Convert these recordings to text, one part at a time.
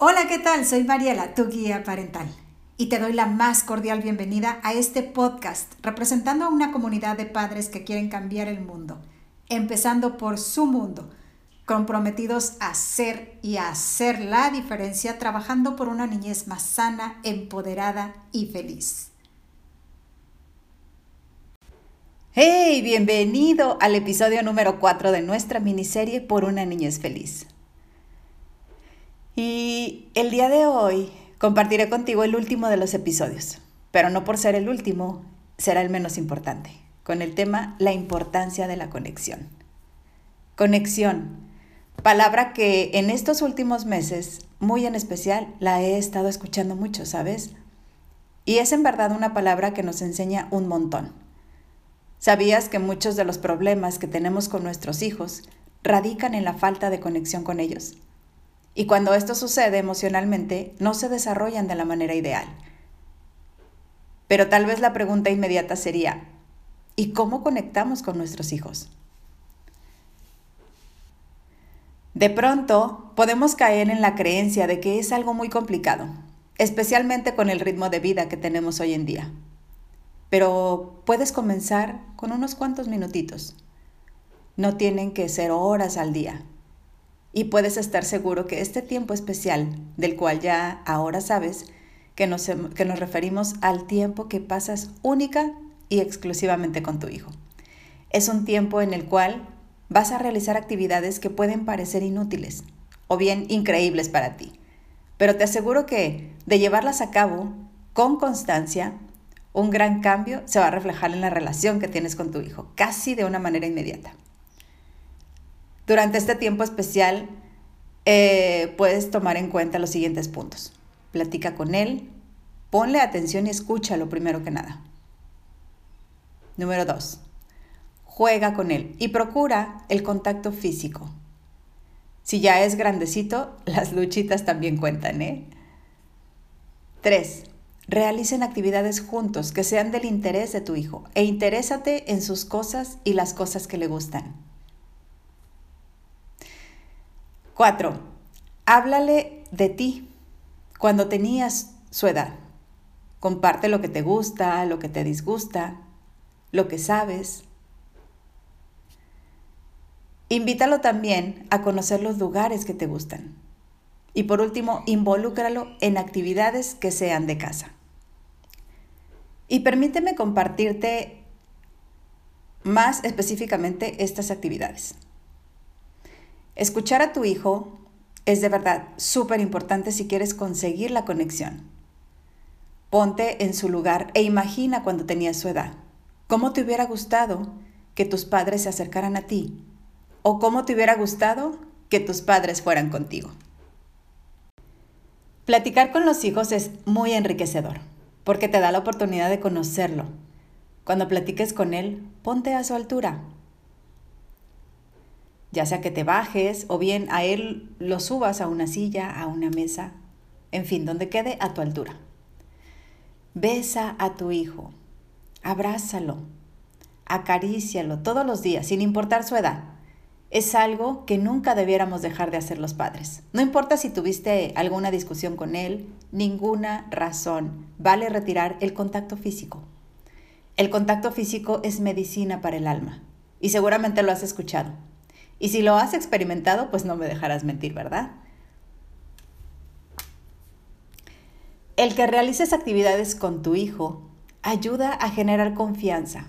Hola, ¿qué tal? Soy Mariela, tu guía parental, y te doy la más cordial bienvenida a este podcast representando a una comunidad de padres que quieren cambiar el mundo, empezando por su mundo, comprometidos a ser y a hacer la diferencia trabajando por una niñez más sana, empoderada y feliz. Hey, bienvenido al episodio número 4 de nuestra miniserie Por una niñez feliz. Y el día de hoy compartiré contigo el último de los episodios, pero no por ser el último, será el menos importante, con el tema la importancia de la conexión. Conexión, palabra que en estos últimos meses, muy en especial, la he estado escuchando mucho, ¿sabes? Y es en verdad una palabra que nos enseña un montón. ¿Sabías que muchos de los problemas que tenemos con nuestros hijos radican en la falta de conexión con ellos? Y cuando esto sucede emocionalmente, no se desarrollan de la manera ideal. Pero tal vez la pregunta inmediata sería, ¿y cómo conectamos con nuestros hijos? De pronto, podemos caer en la creencia de que es algo muy complicado, especialmente con el ritmo de vida que tenemos hoy en día. Pero puedes comenzar con unos cuantos minutitos. No tienen que ser horas al día. Y puedes estar seguro que este tiempo especial, del cual ya ahora sabes, que nos, que nos referimos al tiempo que pasas única y exclusivamente con tu hijo. Es un tiempo en el cual vas a realizar actividades que pueden parecer inútiles o bien increíbles para ti. Pero te aseguro que de llevarlas a cabo con constancia, un gran cambio se va a reflejar en la relación que tienes con tu hijo, casi de una manera inmediata. Durante este tiempo especial eh, puedes tomar en cuenta los siguientes puntos. Platica con él, ponle atención y escúchalo primero que nada. Número dos, juega con él y procura el contacto físico. Si ya es grandecito, las luchitas también cuentan, ¿eh? 3. Realicen actividades juntos que sean del interés de tu hijo e interésate en sus cosas y las cosas que le gustan. Cuatro, háblale de ti cuando tenías su edad. Comparte lo que te gusta, lo que te disgusta, lo que sabes. Invítalo también a conocer los lugares que te gustan. Y por último, involúcralo en actividades que sean de casa. Y permíteme compartirte más específicamente estas actividades. Escuchar a tu hijo es de verdad súper importante si quieres conseguir la conexión. Ponte en su lugar e imagina cuando tenías su edad. ¿Cómo te hubiera gustado que tus padres se acercaran a ti? ¿O cómo te hubiera gustado que tus padres fueran contigo? Platicar con los hijos es muy enriquecedor porque te da la oportunidad de conocerlo. Cuando platiques con él, ponte a su altura, ya sea que te bajes o bien a él lo subas a una silla, a una mesa, en fin, donde quede a tu altura. Besa a tu hijo, abrázalo, acarícialo todos los días, sin importar su edad. Es algo que nunca debiéramos dejar de hacer los padres. No importa si tuviste alguna discusión con él, ninguna razón. Vale retirar el contacto físico. El contacto físico es medicina para el alma. Y seguramente lo has escuchado. Y si lo has experimentado, pues no me dejarás mentir, ¿verdad? El que realices actividades con tu hijo ayuda a generar confianza,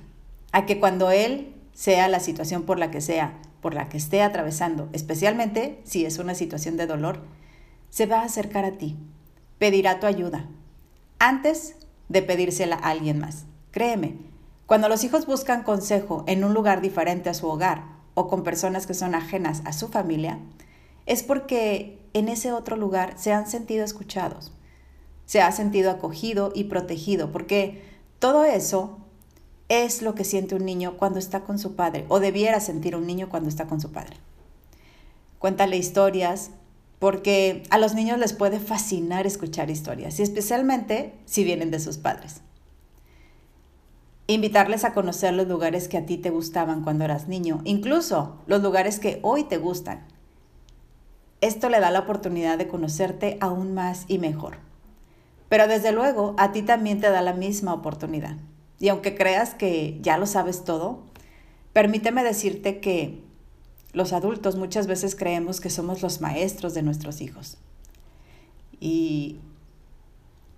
a que cuando él sea la situación por la que sea, por la que esté atravesando, especialmente si es una situación de dolor, se va a acercar a ti, pedirá tu ayuda, antes de pedírsela a alguien más. Créeme, cuando los hijos buscan consejo en un lugar diferente a su hogar o con personas que son ajenas a su familia, es porque en ese otro lugar se han sentido escuchados, se ha sentido acogido y protegido, porque todo eso es lo que siente un niño cuando está con su padre, o debiera sentir un niño cuando está con su padre. Cuéntale historias, porque a los niños les puede fascinar escuchar historias, y especialmente si vienen de sus padres invitarles a conocer los lugares que a ti te gustaban cuando eras niño, incluso los lugares que hoy te gustan. esto le da la oportunidad de conocerte aún más y mejor. Pero desde luego, a ti también te da la misma oportunidad. Y aunque creas que ya lo sabes todo, permíteme decirte que los adultos muchas veces creemos que somos los maestros de nuestros hijos. Y...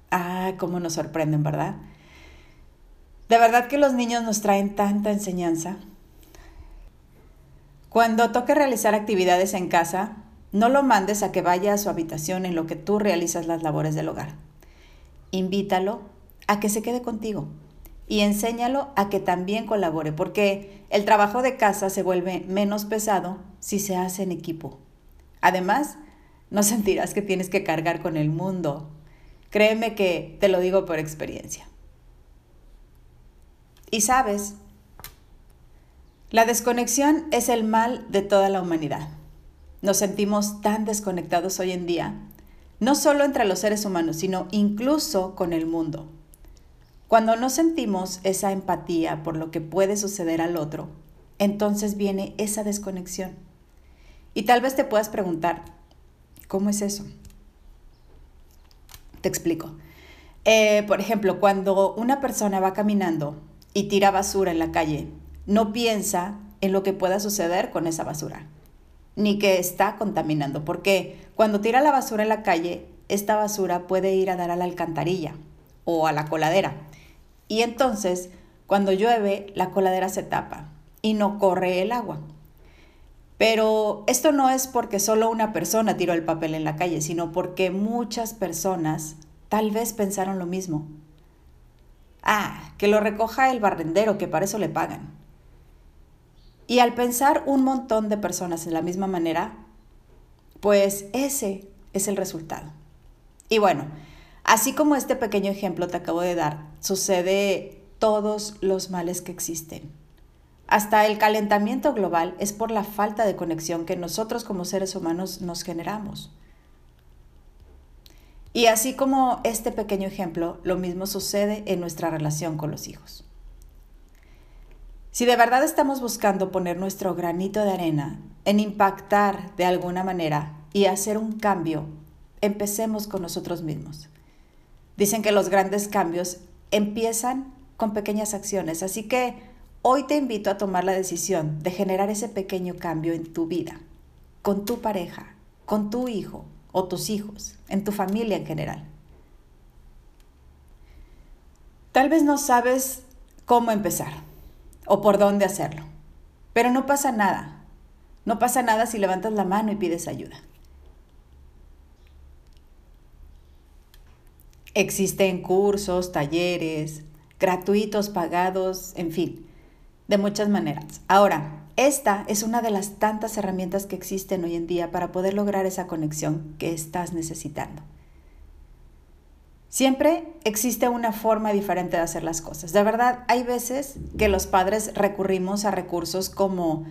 Ah, cómo nos sorprenden, ¿verdad? De verdad que los niños nos traen tanta enseñanza. Cuando toque realizar actividades en casa, no lo mandes a que vaya a su habitación en lo que tú realizas las labores del hogar. Invítalo a que se quede contigo y enséñalo a que también colabore, porque el trabajo de casa se vuelve menos pesado si se hace en equipo. Además, no sentirás que tienes que cargar con el mundo. Créeme que te lo digo por experiencia. Y sabes, la desconexión es el mal de toda la humanidad. Nos sentimos tan desconectados hoy en día, no solo entre los seres humanos, sino incluso con el mundo. Cuando no sentimos esa empatía por lo que puede suceder al otro, entonces viene esa desconexión. Y tal vez te puedas preguntar, ¿cómo es eso? Te explico. Eh, por ejemplo, cuando una persona va caminando y tira basura en la calle, no piensa en lo que pueda suceder con esa basura, ni que está contaminando, porque cuando tira la basura en la calle, esta basura puede ir a dar a la alcantarilla o a la coladera y entonces, cuando llueve, la coladera se tapa y no corre el agua. Pero esto no es porque solo una persona tiró el papel en la calle, sino porque muchas personas tal vez pensaron lo mismo. Ah, que lo recoja el barrendero, que para eso le pagan. Y al pensar un montón de personas en la misma manera, pues ese es el resultado. Y bueno, Así como este pequeño ejemplo te acabo de dar, sucede todos los males que existen. Hasta el calentamiento global es por la falta de conexión que nosotros como seres humanos nos generamos. Y así como este pequeño ejemplo, lo mismo sucede en nuestra relación con los hijos. Si de verdad estamos buscando poner nuestro granito de arena en impactar de alguna manera y hacer un cambio, empecemos con nosotros mismos. Dicen que los grandes cambios empiezan con pequeñas acciones, así que hoy te invito a tomar la decisión de generar ese pequeño cambio en tu vida, con tu pareja, con tu hijo o tus hijos, en tu familia en general. Tal vez no sabes cómo empezar o por dónde hacerlo, pero no pasa nada. No pasa nada si levantas la mano y pides ayuda. Existen cursos, talleres, gratuitos, pagados, en fin, de muchas maneras. Ahora, esta es una de las tantas herramientas que existen hoy en día para poder lograr esa conexión que estás necesitando. Siempre existe una forma diferente de hacer las cosas. De verdad, hay veces que los padres recurrimos a recursos como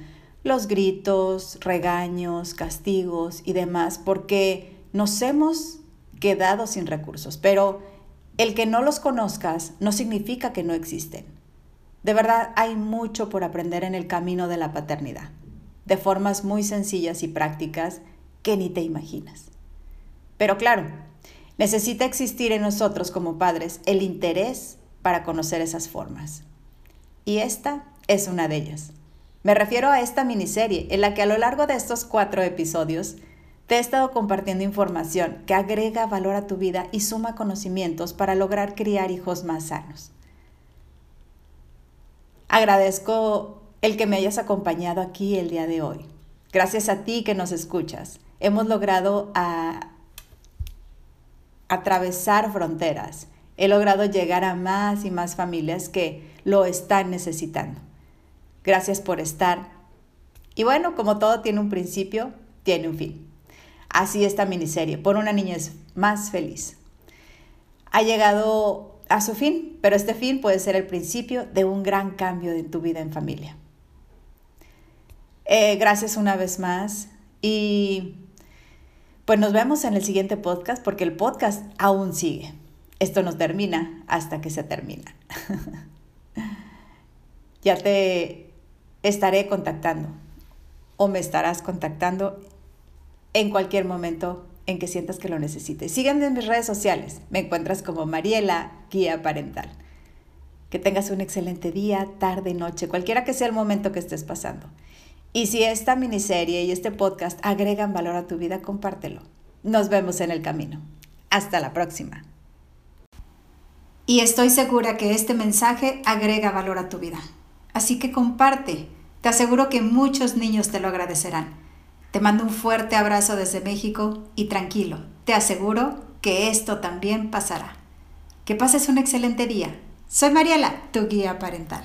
los gritos, regaños, castigos y demás porque nos hemos quedado sin recursos, pero el que no los conozcas no significa que no existen. De verdad hay mucho por aprender en el camino de la paternidad, de formas muy sencillas y prácticas que ni te imaginas. Pero claro, necesita existir en nosotros como padres el interés para conocer esas formas. Y esta es una de ellas. Me refiero a esta miniserie en la que a lo largo de estos cuatro episodios te he estado compartiendo información que agrega valor a tu vida y suma conocimientos para lograr criar hijos más sanos. Agradezco el que me hayas acompañado aquí el día de hoy. Gracias a ti que nos escuchas, hemos logrado atravesar fronteras. He logrado llegar a más y más familias que lo están necesitando. Gracias por estar. Y bueno, como todo tiene un principio, tiene un fin. Así esta miniserie, por una niñez más feliz. Ha llegado a su fin, pero este fin puede ser el principio de un gran cambio en tu vida en familia. Eh, gracias una vez más y pues nos vemos en el siguiente podcast porque el podcast aún sigue. Esto no termina hasta que se termina. ya te estaré contactando o me estarás contactando en cualquier momento en que sientas que lo necesites. Síganme en mis redes sociales. Me encuentras como Mariela, guía parental. Que tengas un excelente día, tarde, noche, cualquiera que sea el momento que estés pasando. Y si esta miniserie y este podcast agregan valor a tu vida, compártelo. Nos vemos en el camino. Hasta la próxima. Y estoy segura que este mensaje agrega valor a tu vida. Así que comparte. Te aseguro que muchos niños te lo agradecerán. Te mando un fuerte abrazo desde México y tranquilo, te aseguro que esto también pasará. Que pases un excelente día. Soy Mariela, tu guía parental.